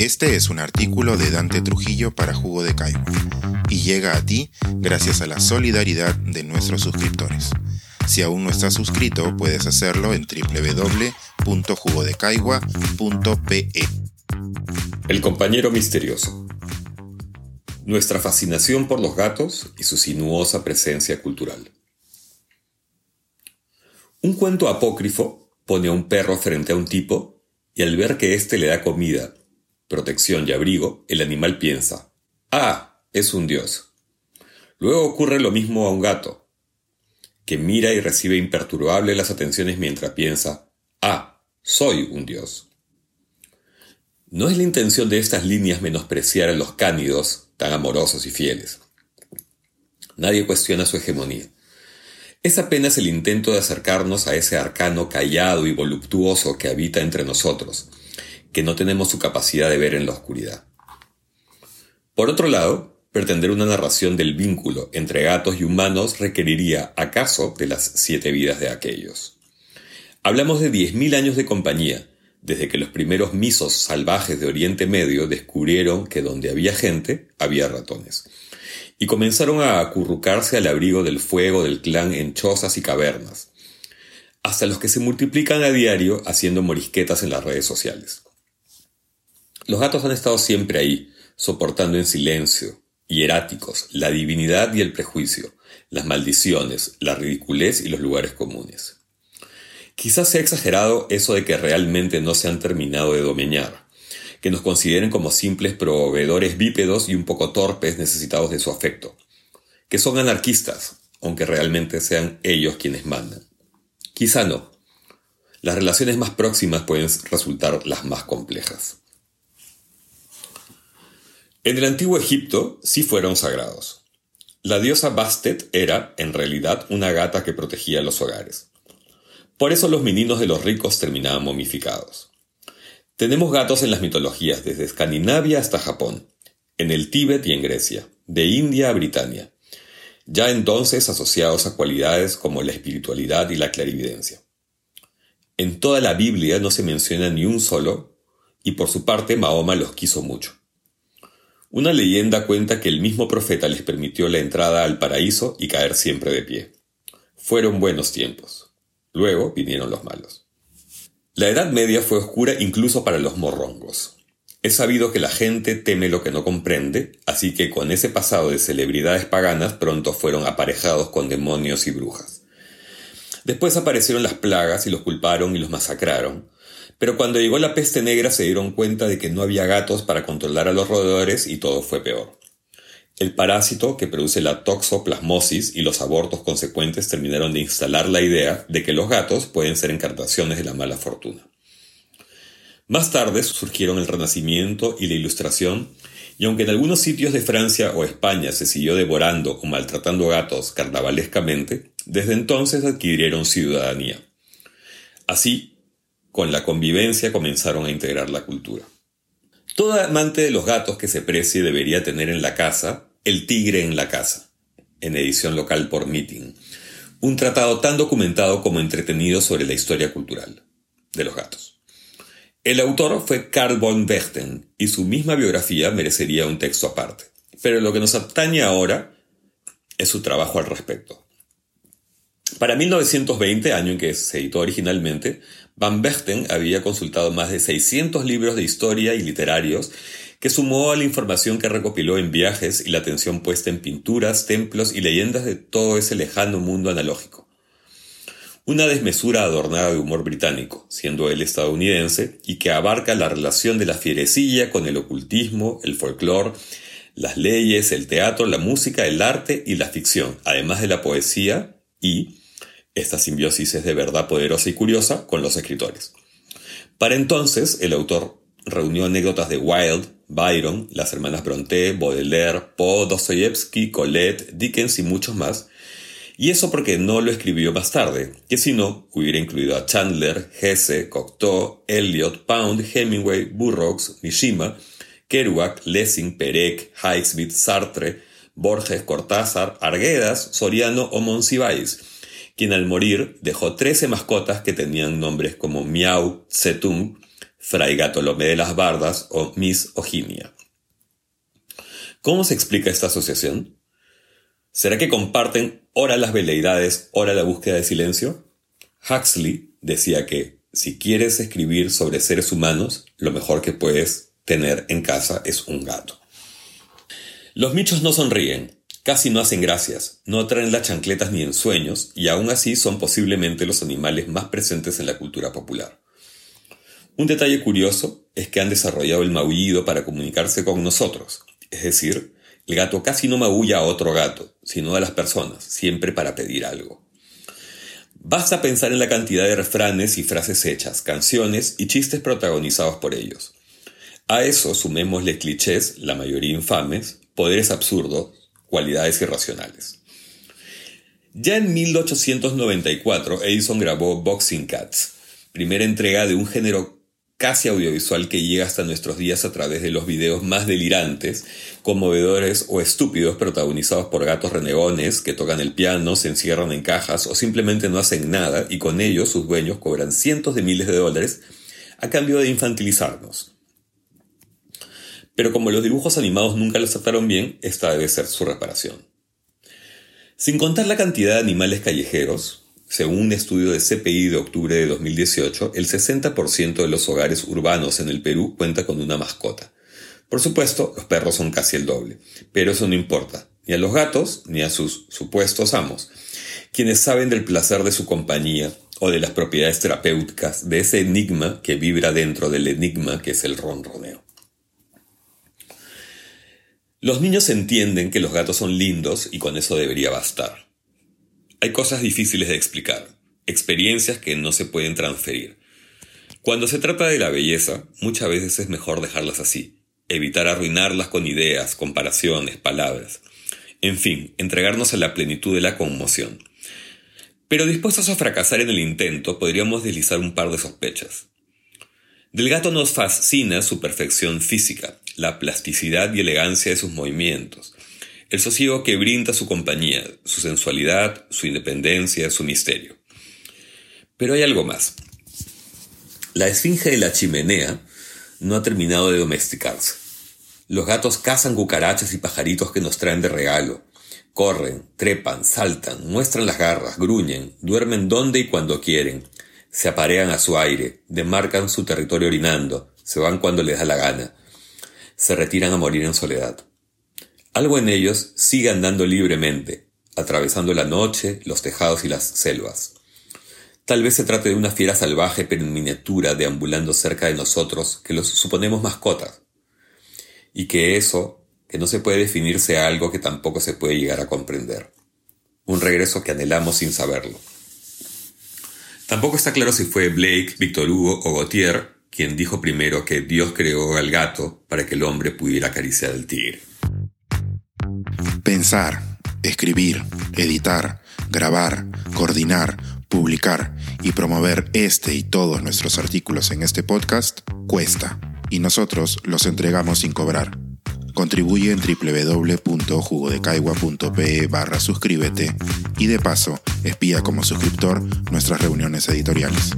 Este es un artículo de Dante Trujillo para Jugo de Caigua y llega a ti gracias a la solidaridad de nuestros suscriptores. Si aún no estás suscrito, puedes hacerlo en www.jugodecaigua.pe. El compañero misterioso. Nuestra fascinación por los gatos y su sinuosa presencia cultural. Un cuento apócrifo pone a un perro frente a un tipo y al ver que éste le da comida, protección y abrigo, el animal piensa, ah, es un dios. Luego ocurre lo mismo a un gato, que mira y recibe imperturbable las atenciones mientras piensa, ah, soy un dios. No es la intención de estas líneas menospreciar a los cánidos, tan amorosos y fieles. Nadie cuestiona su hegemonía. Es apenas el intento de acercarnos a ese arcano callado y voluptuoso que habita entre nosotros, que no tenemos su capacidad de ver en la oscuridad. Por otro lado, pretender una narración del vínculo entre gatos y humanos requeriría, acaso, de las siete vidas de aquellos. Hablamos de diez mil años de compañía, desde que los primeros misos salvajes de Oriente Medio descubrieron que donde había gente, había ratones y comenzaron a acurrucarse al abrigo del fuego del clan en chozas y cavernas, hasta los que se multiplican a diario haciendo morisquetas en las redes sociales. Los gatos han estado siempre ahí, soportando en silencio, hieráticos, la divinidad y el prejuicio, las maldiciones, la ridiculez y los lugares comunes. Quizás sea exagerado eso de que realmente no se han terminado de domeñar, que nos consideren como simples proveedores bípedos y un poco torpes necesitados de su afecto, que son anarquistas, aunque realmente sean ellos quienes mandan. Quizá no. Las relaciones más próximas pueden resultar las más complejas. En el antiguo Egipto sí fueron sagrados. La diosa Bastet era, en realidad, una gata que protegía los hogares. Por eso los meninos de los ricos terminaban momificados. Tenemos gatos en las mitologías desde Escandinavia hasta Japón, en el Tíbet y en Grecia, de India a Britania, ya entonces asociados a cualidades como la espiritualidad y la clarividencia. En toda la Biblia no se menciona ni un solo, y por su parte Mahoma los quiso mucho. Una leyenda cuenta que el mismo profeta les permitió la entrada al paraíso y caer siempre de pie. Fueron buenos tiempos. Luego vinieron los malos. La Edad Media fue oscura incluso para los morrongos. Es sabido que la gente teme lo que no comprende, así que con ese pasado de celebridades paganas pronto fueron aparejados con demonios y brujas. Después aparecieron las plagas y los culparon y los masacraron, pero cuando llegó la peste negra se dieron cuenta de que no había gatos para controlar a los roedores y todo fue peor. El parásito que produce la toxoplasmosis y los abortos consecuentes terminaron de instalar la idea de que los gatos pueden ser encarnaciones de la mala fortuna. Más tarde surgieron el Renacimiento y la Ilustración, y aunque en algunos sitios de Francia o España se siguió devorando o maltratando gatos carnavalescamente, desde entonces adquirieron ciudadanía. Así, con la convivencia comenzaron a integrar la cultura. Todo amante de los gatos que se precie debería tener en la casa el tigre en la casa, en edición local por Meeting, un tratado tan documentado como entretenido sobre la historia cultural de los gatos. El autor fue Carl von Bechten y su misma biografía merecería un texto aparte, pero lo que nos atañe ahora es su trabajo al respecto. Para 1920, año en que se editó originalmente, Van Bechten había consultado más de 600 libros de historia y literarios que sumó a la información que recopiló en viajes y la atención puesta en pinturas, templos y leyendas de todo ese lejano mundo analógico. Una desmesura adornada de humor británico, siendo él estadounidense, y que abarca la relación de la fierecilla con el ocultismo, el folclore, las leyes, el teatro, la música, el arte y la ficción, además de la poesía y esta simbiosis es de verdad poderosa y curiosa con los escritores. Para entonces, el autor reunió anécdotas de Wilde, Byron, las hermanas Brontë, Baudelaire, Poe, Dostoyevsky, Colette, Dickens y muchos más, y eso porque no lo escribió más tarde, que si no, hubiera incluido a Chandler, Hesse, Cocteau, Eliot, Pound, Hemingway, Burroughs, Mishima, Kerouac, Lessing, Perec, Highsmith, Sartre, Borges, Cortázar, Arguedas, Soriano o Monsiváis, quien al morir dejó 13 mascotas que tenían nombres como Miau, Zetung, Fray Gatolomé de las Bardas o Miss Oginia. ¿Cómo se explica esta asociación? ¿Será que comparten ora las veleidades, ora la búsqueda de silencio? Huxley decía que si quieres escribir sobre seres humanos, lo mejor que puedes tener en casa es un gato. Los michos no sonríen, casi no hacen gracias, no traen las chancletas ni en sueños, y aún así son posiblemente los animales más presentes en la cultura popular. Un detalle curioso es que han desarrollado el maullido para comunicarse con nosotros, es decir, el gato casi no maulla a otro gato, sino a las personas, siempre para pedir algo. Basta pensar en la cantidad de refranes y frases hechas, canciones y chistes protagonizados por ellos. A eso sumémosle clichés, la mayoría infames, poderes absurdos, cualidades irracionales. Ya en 1894 Edison grabó Boxing Cats, primera entrega de un género casi audiovisual que llega hasta nuestros días a través de los videos más delirantes, conmovedores o estúpidos protagonizados por gatos renegones que tocan el piano, se encierran en cajas o simplemente no hacen nada y con ello sus dueños cobran cientos de miles de dólares a cambio de infantilizarnos. Pero como los dibujos animados nunca los trataron bien, esta debe ser su reparación. Sin contar la cantidad de animales callejeros, según un estudio de CPI de octubre de 2018, el 60% de los hogares urbanos en el Perú cuenta con una mascota. Por supuesto, los perros son casi el doble, pero eso no importa, ni a los gatos ni a sus supuestos amos, quienes saben del placer de su compañía o de las propiedades terapéuticas de ese enigma que vibra dentro del enigma que es el ronroneo. Los niños entienden que los gatos son lindos y con eso debería bastar. Hay cosas difíciles de explicar, experiencias que no se pueden transferir. Cuando se trata de la belleza, muchas veces es mejor dejarlas así, evitar arruinarlas con ideas, comparaciones, palabras. En fin, entregarnos a la plenitud de la conmoción. Pero dispuestos a fracasar en el intento, podríamos deslizar un par de sospechas. Del gato nos fascina su perfección física, la plasticidad y elegancia de sus movimientos, el sosiego que brinda su compañía, su sensualidad, su independencia, su misterio. Pero hay algo más. La esfinge de la chimenea no ha terminado de domesticarse. Los gatos cazan cucarachas y pajaritos que nos traen de regalo. Corren, trepan, saltan, muestran las garras, gruñen, duermen donde y cuando quieren. Se aparean a su aire, demarcan su territorio orinando, se van cuando les da la gana. Se retiran a morir en soledad. Algo en ellos sigue andando libremente, atravesando la noche, los tejados y las selvas. Tal vez se trate de una fiera salvaje pero en miniatura deambulando cerca de nosotros que los suponemos mascotas. Y que eso, que no se puede definir, sea algo que tampoco se puede llegar a comprender. Un regreso que anhelamos sin saberlo. Tampoco está claro si fue Blake, Víctor Hugo o Gautier quien dijo primero que Dios creó al gato para que el hombre pudiera acariciar al tigre. Pensar, escribir, editar, grabar, coordinar, publicar y promover este y todos nuestros artículos en este podcast cuesta y nosotros los entregamos sin cobrar. Contribuye en www.jugodecaigua.pe barra suscríbete y de paso espía como suscriptor nuestras reuniones editoriales.